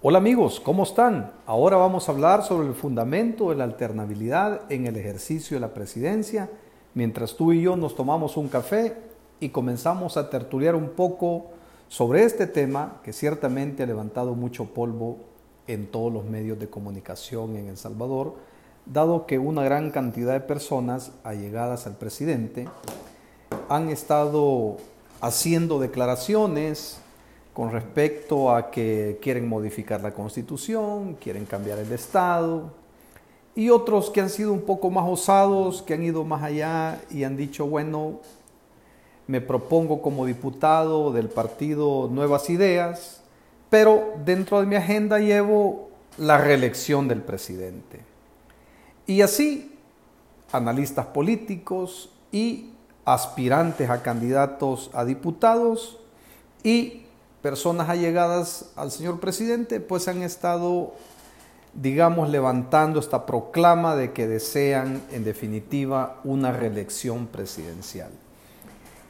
Hola amigos, ¿cómo están? Ahora vamos a hablar sobre el fundamento de la alternabilidad en el ejercicio de la presidencia, mientras tú y yo nos tomamos un café y comenzamos a tertuliar un poco sobre este tema que ciertamente ha levantado mucho polvo en todos los medios de comunicación en El Salvador, dado que una gran cantidad de personas allegadas al presidente han estado haciendo declaraciones, con respecto a que quieren modificar la constitución, quieren cambiar el Estado, y otros que han sido un poco más osados, que han ido más allá y han dicho, bueno, me propongo como diputado del partido Nuevas Ideas, pero dentro de mi agenda llevo la reelección del presidente. Y así, analistas políticos y aspirantes a candidatos a diputados y personas allegadas al señor presidente, pues han estado, digamos, levantando esta proclama de que desean, en definitiva, una reelección presidencial.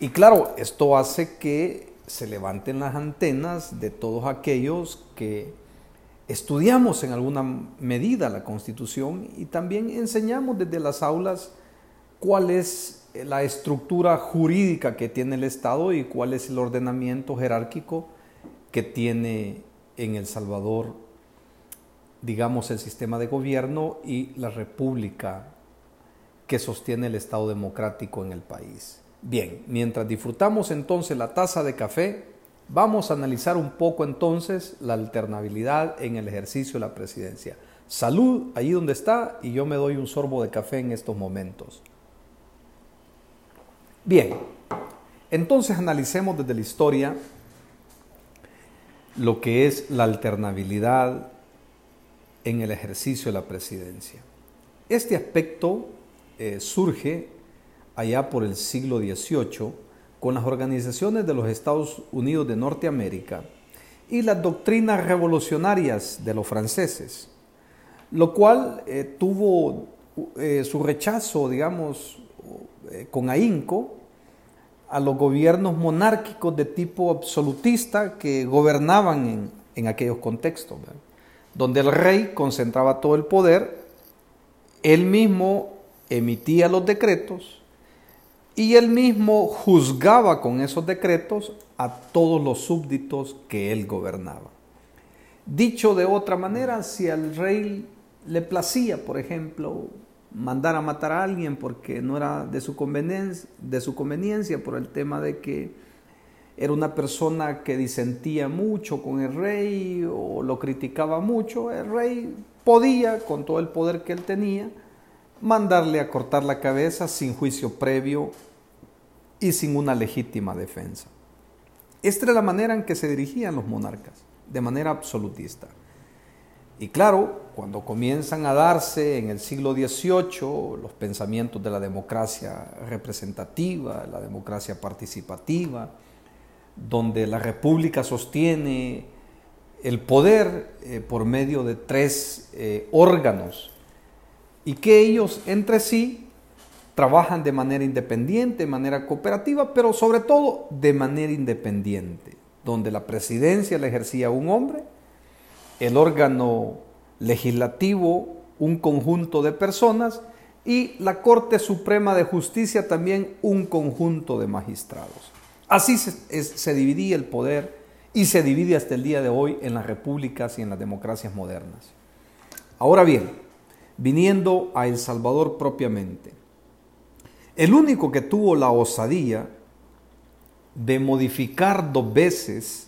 Y claro, esto hace que se levanten las antenas de todos aquellos que estudiamos en alguna medida la Constitución y también enseñamos desde las aulas cuál es la estructura jurídica que tiene el Estado y cuál es el ordenamiento jerárquico tiene en El Salvador, digamos, el sistema de gobierno y la república que sostiene el Estado democrático en el país. Bien, mientras disfrutamos entonces la taza de café, vamos a analizar un poco entonces la alternabilidad en el ejercicio de la presidencia. Salud allí donde está y yo me doy un sorbo de café en estos momentos. Bien, entonces analicemos desde la historia lo que es la alternabilidad en el ejercicio de la presidencia. Este aspecto eh, surge allá por el siglo XVIII con las organizaciones de los Estados Unidos de Norteamérica y las doctrinas revolucionarias de los franceses, lo cual eh, tuvo eh, su rechazo, digamos, con ahínco a los gobiernos monárquicos de tipo absolutista que gobernaban en, aquellos contextos, donde el rey concentraba todo el poder, él mismo emitía los decretos y él mismo juzgaba con esos decretos a todos los súbditos que él gobernaba. Dicho de otra manera, si al rey le placía, por ejemplo, mandar a matar a alguien porque no era de su conveniencia, de su conveniencia por el tema de que era una persona que disentía mucho con el rey o lo criticaba mucho, el rey podía, con todo el poder que él tenía, mandarle a cortar la cabeza sin juicio previo y sin una legítima defensa. Esta era la manera en que se dirigían los monarcas, de manera absolutista. Y claro, cuando comienzan a darse en el siglo XVIII los pensamientos de la democracia representativa, la democracia participativa, donde la república sostiene el poder eh, por medio de tres eh, órganos y que ellos entre sí trabajan de manera independiente, de manera cooperativa, pero sobre todo de manera independiente, donde la presidencia la ejercía un hombre, el órgano legislativo un conjunto de personas y la Corte Suprema de Justicia también un conjunto de magistrados. Así se, dividía el poder y se divide hasta el día de hoy en las repúblicas y en las democracias modernas. Ahora bien, viniendo a El Salvador propiamente, el único que tuvo la osadía de modificar dos veces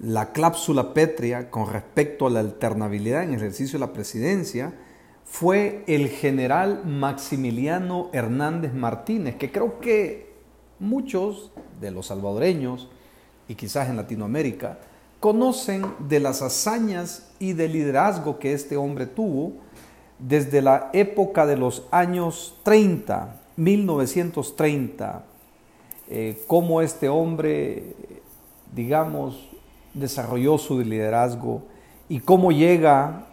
la cláusula pétrea con respecto a la alternabilidad en ejercicio de la presidencia fue el general Maximiliano Hernández Martínez, que creo que muchos de los salvadoreños y quizás en Latinoamérica conocen de las hazañas y del liderazgo que este hombre tuvo desde la época de los años 30, 1930, eh, cómo este hombre, digamos, desarrolló su liderazgo y cómo llega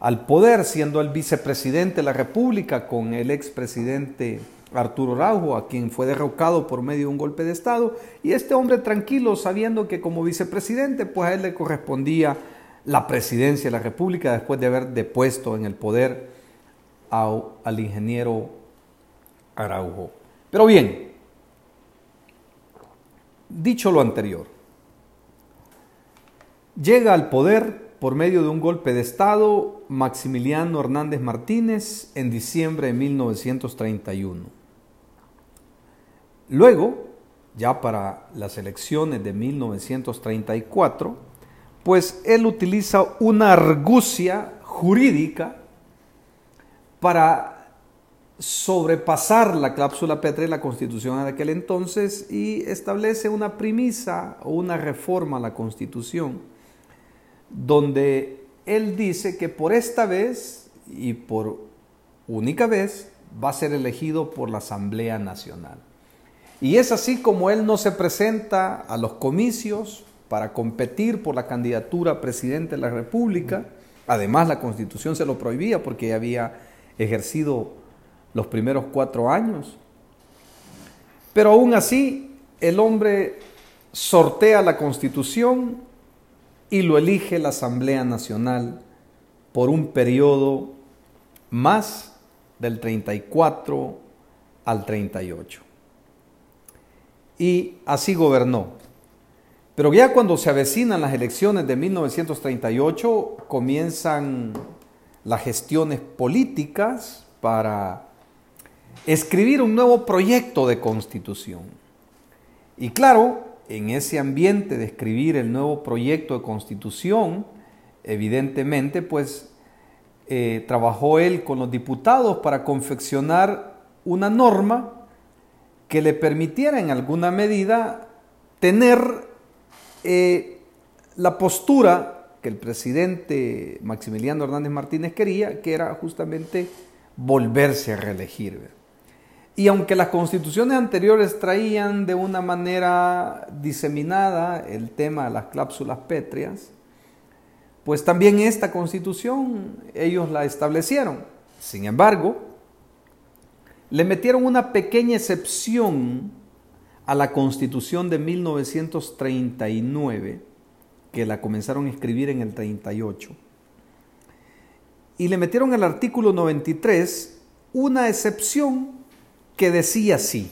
al poder siendo el vicepresidente de la República con el expresidente Arturo Araujo, a quien fue derrocado por medio de un golpe de Estado, y este hombre tranquilo, sabiendo que como vicepresidente, pues a él le correspondía la presidencia de la República después de haber depuesto en el poder al ingeniero Araujo. Pero bien, dicho lo anterior, llega al poder por medio de un golpe de Estado Maximiliano Hernández Martínez en diciembre de 1931. Luego, ya para las elecciones de 1934, pues él utiliza una argucia jurídica para sobrepasar la cláusula Petre de la Constitución de aquel entonces y establece una premisa o una reforma a la Constitución donde él dice que por esta vez y por única vez va a ser elegido por la Asamblea Nacional. Y es así como él no se presenta a los comicios para competir por la candidatura a presidente de la República. Además, la Constitución se lo prohibía porque había ejercido los primeros cuatro años. Pero aún así, el hombre sortea la Constitución y lo elige la Asamblea Nacional por un periodo más del 34 al 38 y así gobernó. Pero ya cuando se avecinan las elecciones de 1938, comienzan las gestiones políticas para escribir un nuevo proyecto de constitución. Y claro, en ese ambiente de escribir el nuevo proyecto de constitución, evidentemente, pues eh, trabajó él con los diputados para confeccionar una norma que le permitiera en alguna medida tener eh, la postura que el presidente Maximiliano Hernández Martínez quería, que era justamente volverse a reelegir. Y aunque las constituciones anteriores traían de una manera diseminada el tema de las cláusulas pétreas, pues también esta constitución ellos la establecieron. Sin embargo, le metieron una pequeña excepción a la constitución de 1939, que la comenzaron a escribir en el 38. Y le metieron al artículo 93 una excepción que decía así,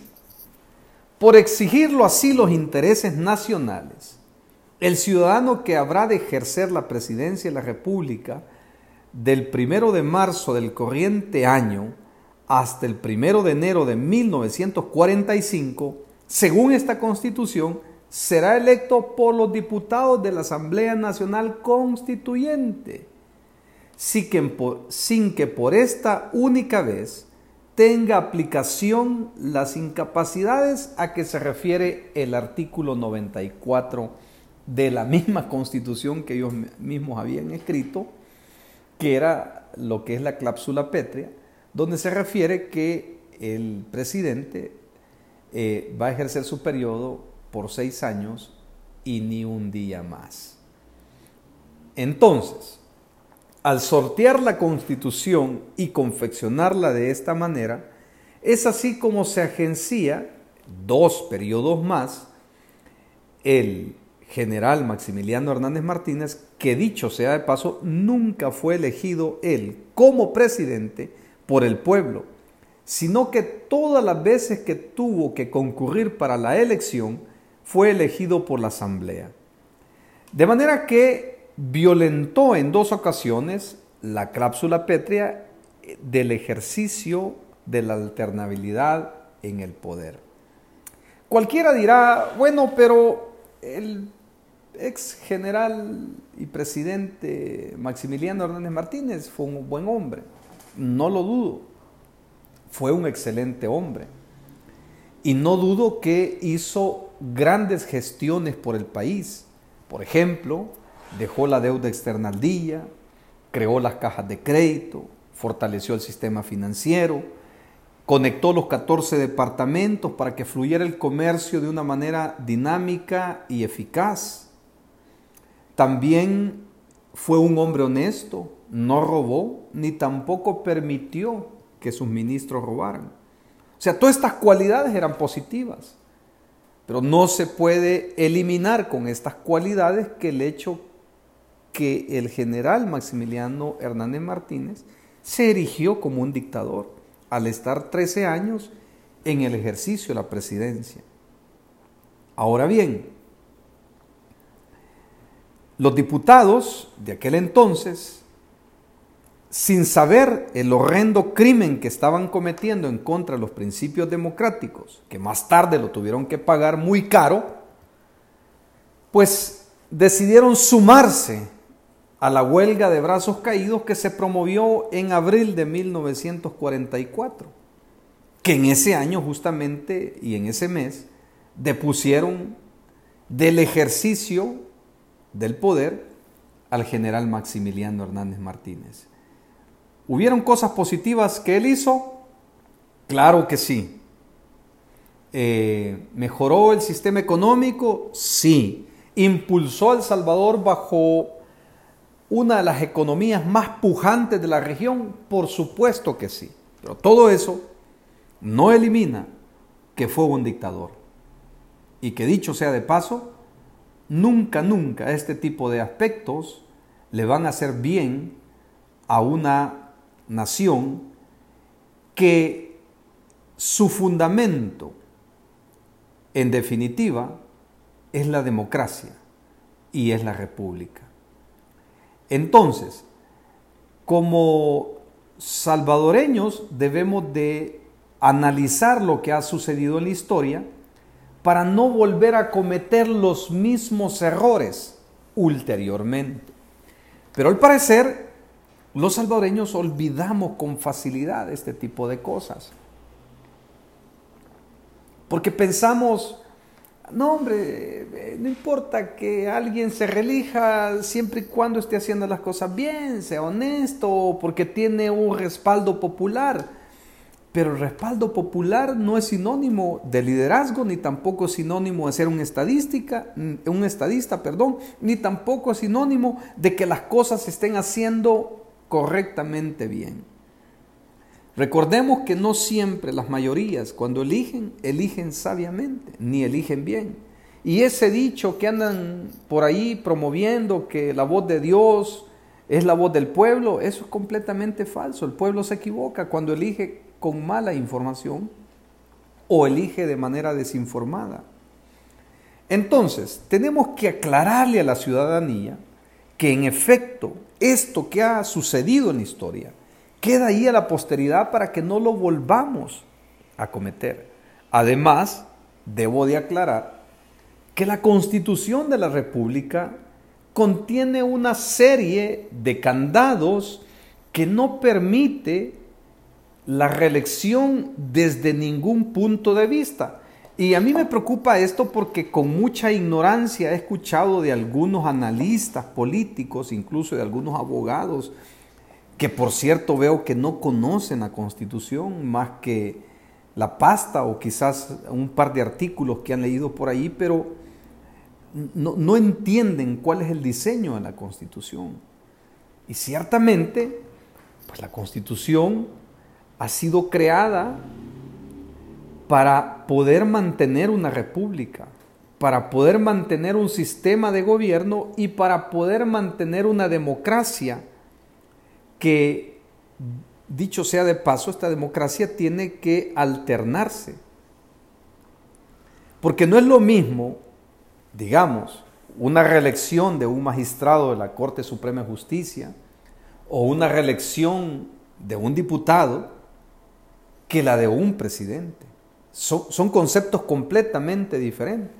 por exigirlo así los intereses nacionales, el ciudadano que habrá de ejercer la presidencia de la República del primero de marzo del corriente año, hasta el primero de enero de 1945, según esta constitución, será electo por los diputados de la Asamblea Nacional Constituyente, sin que, por, esta única vez tenga aplicación las incapacidades a que se refiere el artículo 94 de la misma constitución que ellos mismos habían escrito, que era lo que es la cláusula pétrea, donde se refiere que el presidente eh, va a ejercer su periodo por seis años y ni un día más. Entonces, al sortear la constitución y confeccionarla de esta manera, es así como se agencia dos periodos más el general Maximiliano Hernández Martínez, que dicho sea de paso, nunca fue elegido él como presidente, por el pueblo, sino que todas las veces que tuvo que concurrir para la elección fue elegido por la asamblea. De manera que violentó en dos ocasiones la cláusula pétrea del ejercicio de la alternabilidad en el poder. Cualquiera dirá, bueno, pero el ex general y presidente Maximiliano Hernández Martínez fue un buen hombre no lo dudo, fue un excelente hombre. Y no dudo que hizo grandes gestiones por el país. Por ejemplo, dejó la deuda externa al día, creó las cajas de crédito, fortaleció el sistema financiero, conectó los 14 departamentos para que fluyera el comercio de una manera dinámica y eficaz. También fue un hombre honesto, no robó ni tampoco permitió que sus ministros robaran. O sea, todas estas cualidades eran positivas, pero no se puede eliminar con estas cualidades que el hecho que el general Maximiliano Hernández Martínez se erigió como un dictador al estar 13 años en el ejercicio de la presidencia. Ahora bien, los diputados de aquel entonces, sin saber el horrendo crimen que estaban cometiendo en contra de los principios democráticos, que más tarde lo tuvieron que pagar muy caro, pues decidieron sumarse a la huelga de brazos caídos que se promovió en abril de 1944, que en ese año justamente y en ese mes depusieron del ejercicio del poder al general Maximiliano Hernández Martínez. ¿Hubieron cosas positivas que él hizo? Claro que sí. Eh, ¿Mejoró el sistema económico? Sí. ¿Impulsó a El Salvador bajo una de las economías más pujantes de la región? Por supuesto que sí. Pero todo eso no elimina que fue un dictador. Y que dicho sea de paso, nunca, nunca este tipo de aspectos le van a hacer bien a una nación que su fundamento, en definitiva, es la democracia y es la república. Entonces, como salvadoreños debemos de analizar lo que ha sucedido en la historia para no volver a cometer los mismos errores ulteriormente. Pero al parecer, los salvadoreños olvidamos con facilidad este tipo de cosas. Porque pensamos, no, hombre, eh, no importa que alguien se relija siempre y cuando esté haciendo las cosas bien, sea honesto, porque tiene un respaldo popular. Pero el respaldo popular no es sinónimo de liderazgo, ni tampoco es sinónimo de ser un estadística, un estadista, perdón, ni tampoco es sinónimo de que las cosas se estén haciendo correctamente bien. Recordemos que no siempre las mayorías cuando eligen, eligen sabiamente, ni eligen bien. Y ese dicho que andan por ahí promoviendo que la voz de Dios es la voz del pueblo, eso es completamente falso. El pueblo se equivoca cuando elige con mala información o elige de manera desinformada. Entonces, tenemos que aclararle a la ciudadanía que en efecto esto que ha sucedido en la historia queda ahí a la posteridad para que no lo volvamos a cometer. Además, debo de aclarar que la constitución de la República contiene una serie de candados que no permite la reelección desde ningún punto de vista. Y a mí me preocupa esto porque con mucha ignorancia he escuchado de algunos analistas políticos, incluso de algunos abogados, que por cierto veo que no conocen la Constitución más que la pasta o quizás un par de artículos que han leído por ahí, pero no, entienden cuál es el diseño de la Constitución. Y ciertamente, pues la Constitución ha sido creada para poder mantener una república, para poder mantener un sistema de gobierno y para poder mantener una democracia que, dicho sea de paso, esta democracia tiene que alternarse. Porque no es lo mismo, digamos, una reelección de un magistrado de la Corte Suprema de Justicia o una reelección de un diputado que la de un presidente. Son, conceptos completamente diferentes.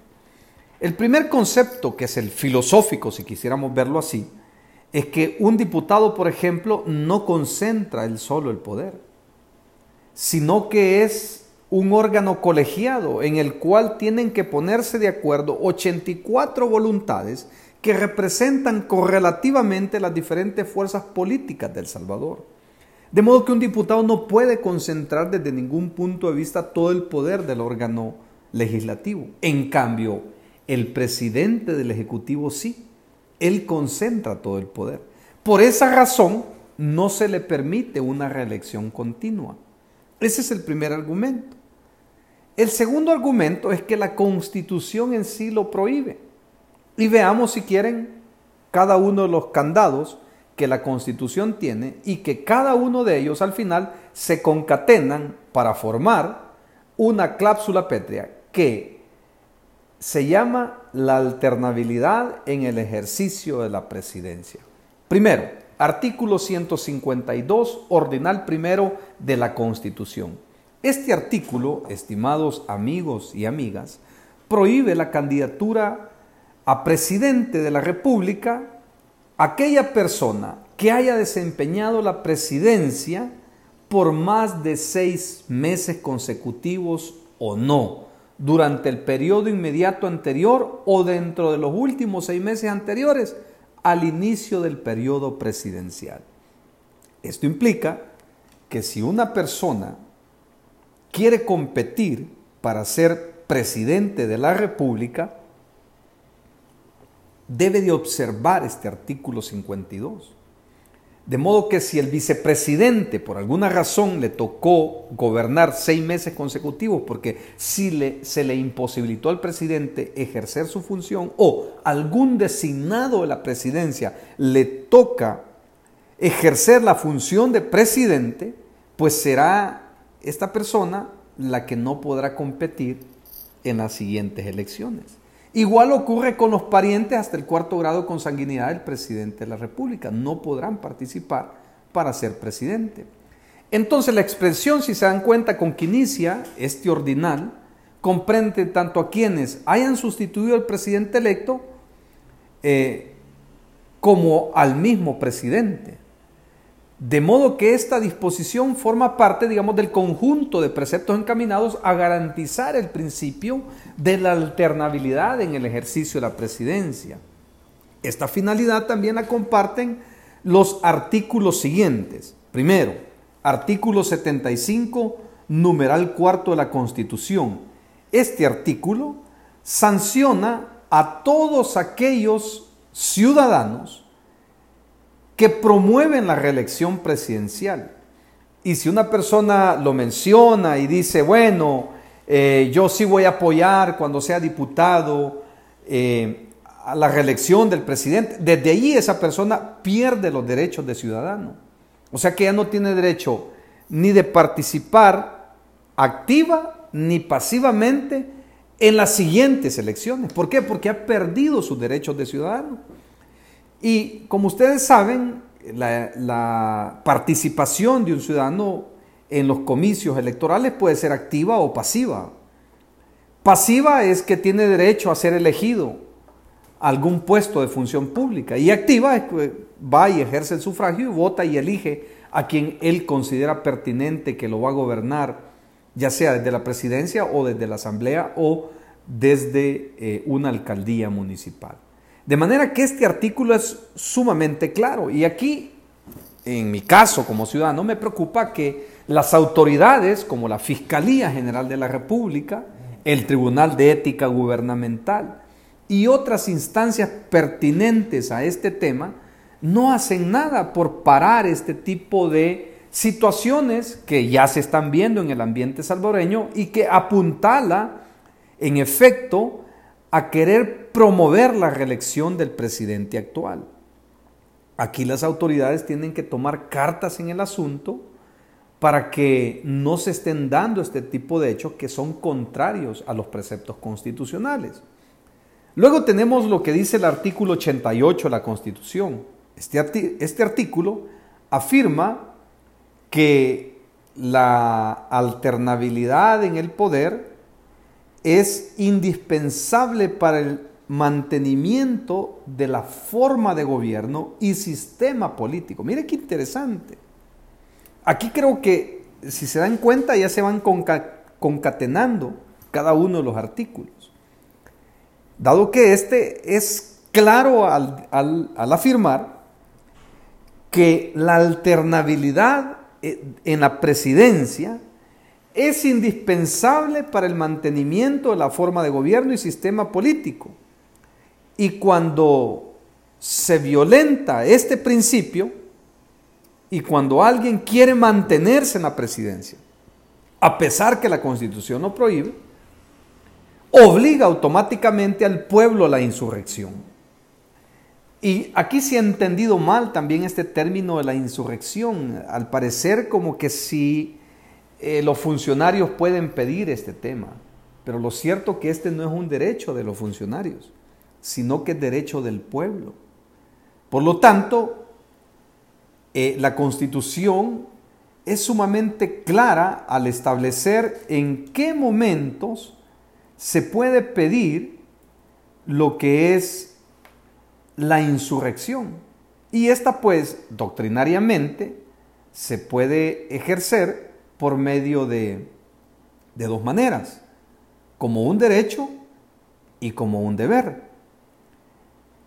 El primer concepto, que es el filosófico, si quisiéramos verlo así, es que un diputado, por ejemplo, no concentra él solo el poder, sino que es un órgano colegiado en el cual tienen que ponerse de acuerdo 84 voluntades que representan correlativamente las diferentes fuerzas políticas del Salvador. De modo que un diputado no puede concentrar desde ningún punto de vista todo el poder del órgano legislativo. En cambio, el presidente del Ejecutivo sí. Él concentra todo el poder. Por esa razón, no se le permite una reelección continua. Ese es el primer argumento. El segundo argumento es que la constitución en sí lo prohíbe. Y veamos si quieren cada uno de los candados que la Constitución tiene y que cada uno de ellos al final se concatenan para formar una cláusula pétrea que se llama la alternabilidad en el ejercicio de la presidencia. Primero, artículo 152, ordinal primero de la Constitución. Este artículo, estimados amigos y amigas, prohíbe la candidatura a presidente de la República aquella persona que haya desempeñado la presidencia por más de seis meses consecutivos o no, durante el periodo inmediato anterior o dentro de los últimos seis meses anteriores al inicio del periodo presidencial. Esto implica que si una persona quiere competir para ser presidente de la República, debe de observar este artículo 52. De modo que si el vicepresidente por alguna razón le tocó gobernar seis meses consecutivos porque si le, se le imposibilitó al presidente ejercer su función o algún designado de la presidencia le toca ejercer la función de presidente, pues será esta persona la que no podrá competir en las siguientes elecciones. Igual ocurre con los parientes hasta el cuarto grado de consanguinidad del presidente de la República. No podrán participar para ser presidente. Entonces la expresión, si se dan cuenta, con que inicia este ordinal, comprende tanto a quienes hayan sustituido al presidente electo eh, como al mismo presidente. De modo que esta disposición forma parte, digamos, del conjunto de preceptos encaminados a garantizar el principio de la alternabilidad en el ejercicio de la presidencia. Esta finalidad también la comparten los artículos siguientes. Primero, artículo 75, numeral cuarto de la Constitución. Este artículo sanciona a todos aquellos ciudadanos que promueven la reelección presidencial. Y si una persona lo menciona y dice, bueno, eh, yo sí voy a apoyar cuando sea diputado eh, a la reelección del presidente, desde allí esa persona pierde los derechos de ciudadano. O sea que ya no tiene derecho ni de participar activa ni pasivamente en las siguientes elecciones. ¿Por qué? Porque ha perdido sus derechos de ciudadano. Y como ustedes saben, la, participación de un ciudadano en los comicios electorales puede ser activa o pasiva. Pasiva es que tiene derecho a ser elegido a algún puesto de función pública y activa es que va y ejerce el sufragio y vota y elige a quien él considera pertinente que lo va a gobernar, ya sea desde la presidencia o desde la asamblea o desde eh, una alcaldía municipal. De manera que este artículo es sumamente claro. Y aquí, en mi caso como ciudadano, me preocupa que las autoridades, como la Fiscalía General de la República, el Tribunal de Ética Gubernamental y otras instancias pertinentes a este tema, no hacen nada por parar este tipo de situaciones que ya se están viendo en el ambiente salvadoreño y que apuntala, en efecto, a querer promover la reelección del presidente actual. Aquí las autoridades tienen que tomar cartas en el asunto para que no se estén dando este tipo de hechos que son contrarios a los preceptos constitucionales. Luego tenemos lo que dice el artículo 88 de la Constitución. Este, este artículo afirma que la alternabilidad en el poder es indispensable para el mantenimiento de la forma de gobierno y sistema político. Mire qué interesante. Aquí creo que, si se dan cuenta, ya se van concatenando cada uno de los artículos. Dado que este es claro al, afirmar que la alternabilidad eh, en la presidencia es indispensable para el mantenimiento de la forma de gobierno y sistema político. Y cuando se violenta este principio y cuando alguien quiere mantenerse en la presidencia, a pesar que la constitución no prohíbe, obliga automáticamente al pueblo a la insurrección. Y aquí se ha entendido mal también este término de la insurrección. Al parecer como que si eh, los funcionarios pueden pedir este tema. Pero lo cierto que este no es un derecho de los funcionarios, sino que es derecho del pueblo. Por lo tanto, eh, la constitución es sumamente clara al establecer en qué momentos se puede pedir lo que es la insurrección. Y esta pues doctrinariamente se puede ejercer por medio de, de dos maneras, como un derecho y como un deber.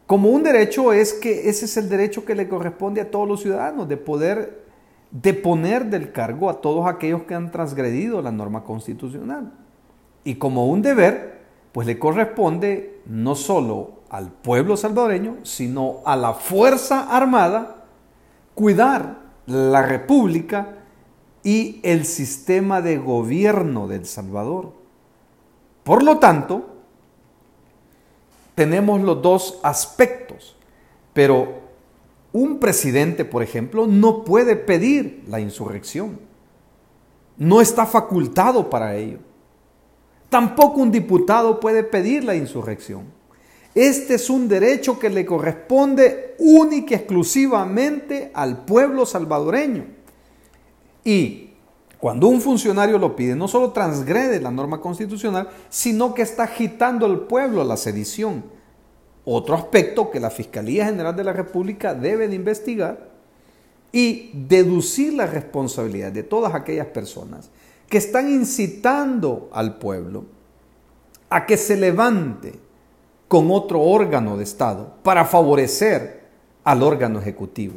Como un derecho es que ese es el derecho que le corresponde a todos los ciudadanos, de poder deponer del cargo a todos aquellos que han transgredido la norma constitucional. Y como un deber, pues le corresponde no solo al pueblo salvadoreño, sino a la Fuerza Armada, cuidar la República y el sistema de gobierno del Salvador. Por lo tanto, tenemos los dos aspectos, pero un presidente, por ejemplo, no puede pedir la insurrección. No está facultado para ello. Tampoco un diputado puede pedir la insurrección. Este es un derecho que le corresponde única y exclusivamente al pueblo salvadoreño. Y cuando un funcionario lo pide, no solo transgrede la norma constitucional, sino que está agitando al pueblo a la sedición. Otro aspecto que la Fiscalía General de la República debe de investigar y deducir la responsabilidad de todas aquellas personas que están incitando al pueblo a que se levante con otro órgano de Estado para favorecer al órgano ejecutivo.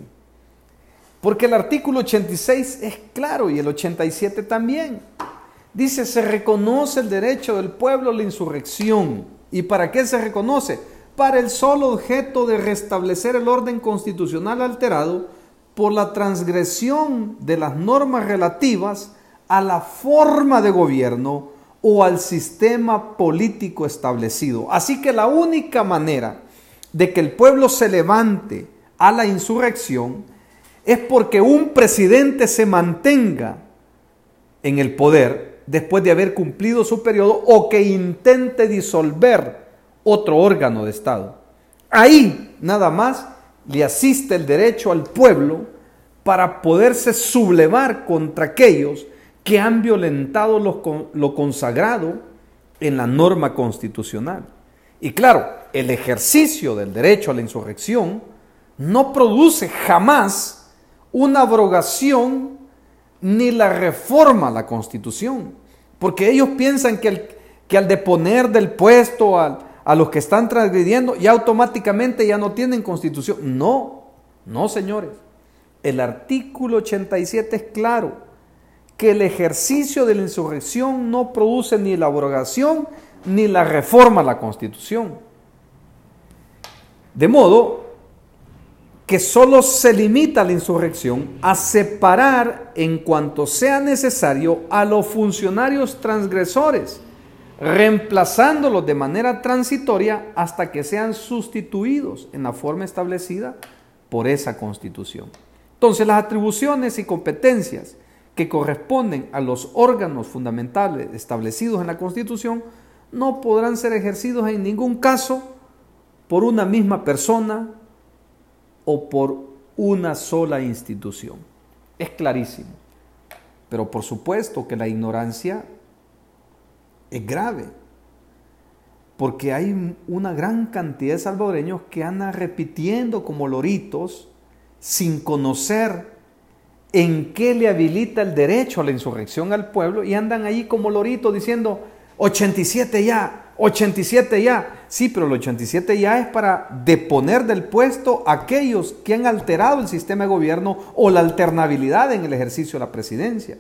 Porque el artículo 86 es claro y el 87 también. Dice, se reconoce el derecho del pueblo a la insurrección. ¿Y para qué se reconoce? Para el solo objeto de restablecer el orden constitucional alterado por la transgresión de las normas relativas a la forma de gobierno o al sistema político establecido. Así que la única manera de que el pueblo se levante a la insurrección es porque un presidente se mantenga en el poder después de haber cumplido su periodo o que intente disolver otro órgano de Estado. Ahí nada más le asiste el derecho al pueblo para poderse sublevar contra aquellos que han violentado lo, consagrado en la norma constitucional. Y claro, el ejercicio del derecho a la insurrección no produce jamás una abrogación ni la reforma a la constitución, porque ellos piensan que, que al deponer del puesto a, a los que están transgrediendo, ya automáticamente ya no tienen constitución. No, no señores. El artículo 87 es claro que el ejercicio de la insurrección no produce ni la abrogación ni la reforma a la Constitución. De modo que solo se limita la insurrección a separar en cuanto sea necesario a los funcionarios transgresores, reemplazándolos de manera transitoria hasta que sean sustituidos en la forma establecida por esa constitución. Entonces las atribuciones y competencias que corresponden a los órganos fundamentales establecidos en la Constitución no podrán ser ejercidos en ningún caso por una misma persona o por una sola institución. Es clarísimo. Pero por supuesto que la ignorancia es grave, porque hay una gran cantidad de salvadoreños que andan repitiendo como loritos sin conocer en qué le habilita el derecho a la insurrección al pueblo y andan ahí como loritos diciendo 87 ya, 87 ya. Sí, pero el 87 ya es para deponer del puesto a aquellos que han alterado el sistema de gobierno o la alternabilidad en el ejercicio de la presidencia.